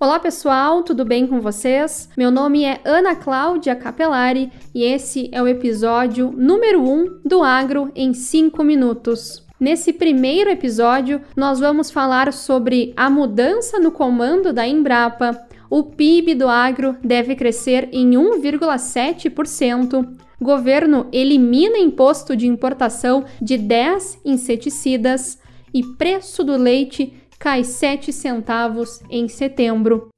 Olá pessoal, tudo bem com vocês? Meu nome é Ana Cláudia Capelari e esse é o episódio número 1 do Agro em 5 minutos. Nesse primeiro episódio, nós vamos falar sobre a mudança no comando da Embrapa. O PIB do agro deve crescer em 1,7%. Governo elimina imposto de importação de 10 inseticidas e preço do leite cai 7 centavos em setembro.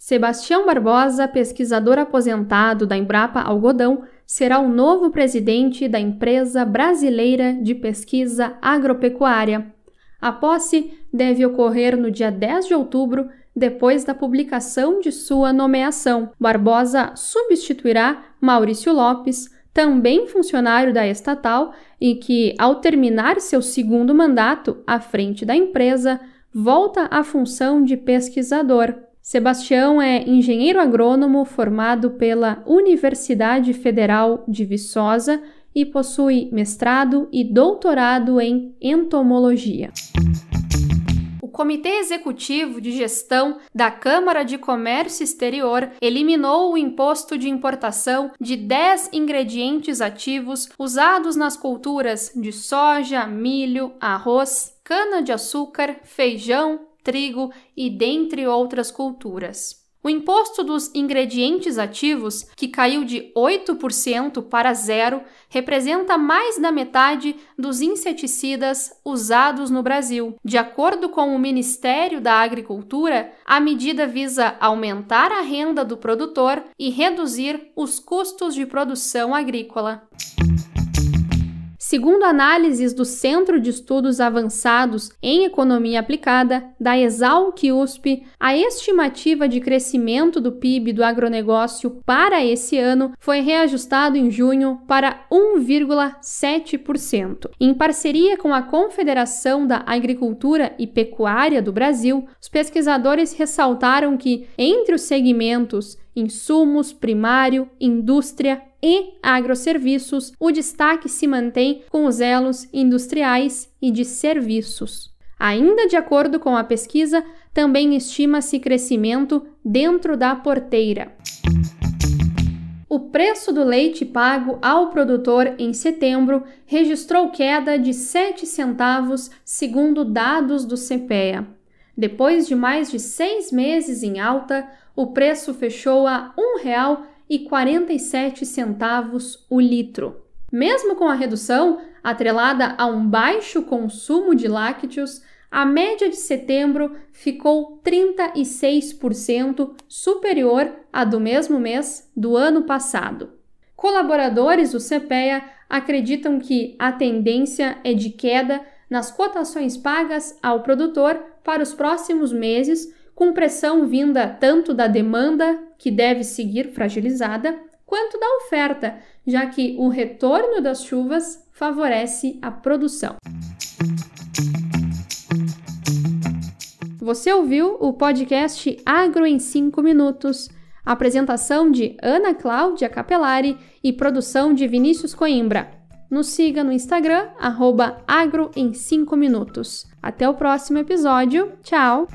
Sebastião Barbosa, pesquisador aposentado da Embrapa Algodão, será o novo presidente da empresa brasileira de pesquisa agropecuária. A posse deve ocorrer no dia 10 de outubro, depois da publicação de sua nomeação. Barbosa substituirá Maurício Lopes, também funcionário da estatal e que, ao terminar seu segundo mandato à frente da empresa, volta à função de pesquisador. Sebastião é engenheiro agrônomo formado pela Universidade Federal de Viçosa e possui mestrado e doutorado em entomologia. Comitê Executivo de Gestão da Câmara de Comércio Exterior eliminou o imposto de importação de 10 ingredientes ativos usados nas culturas de soja, milho, arroz, cana-de-açúcar, feijão, trigo e dentre outras culturas. O imposto dos ingredientes ativos, que caiu de 8% para zero, representa mais da metade dos inseticidas usados no Brasil. De acordo com o Ministério da Agricultura, a medida visa aumentar a renda do produtor e reduzir os custos de produção agrícola. Segundo análises do Centro de Estudos Avançados em Economia Aplicada, da Exalc-USP, a estimativa de crescimento do PIB do agronegócio para esse ano foi reajustado em junho para 1,7%. Em parceria com a Confederação da Agricultura e Pecuária do Brasil, os pesquisadores ressaltaram que, entre os segmentos insumos, primário, indústria e agroserviços, o destaque se mantém com os elos industriais e de serviços. Ainda de acordo com a pesquisa, também estima-se crescimento dentro da porteira. O preço do leite pago ao produtor em setembro registrou queda de 7 centavos, segundo dados do CPEA. Depois de mais de seis meses em alta, o preço fechou a R$ 1,00 e 47 centavos o litro. Mesmo com a redução atrelada a um baixo consumo de lácteos, a média de setembro ficou 36% superior à do mesmo mês do ano passado. Colaboradores do CPEA acreditam que a tendência é de queda nas cotações pagas ao produtor para os próximos meses, com pressão vinda tanto da demanda, que deve seguir fragilizada, quanto da oferta, já que o retorno das chuvas favorece a produção. Você ouviu o podcast Agro em 5 Minutos. Apresentação de Ana Cláudia Capelari e produção de Vinícius Coimbra. Nos siga no Instagram, arroba agro em 5 minutos. Até o próximo episódio. Tchau!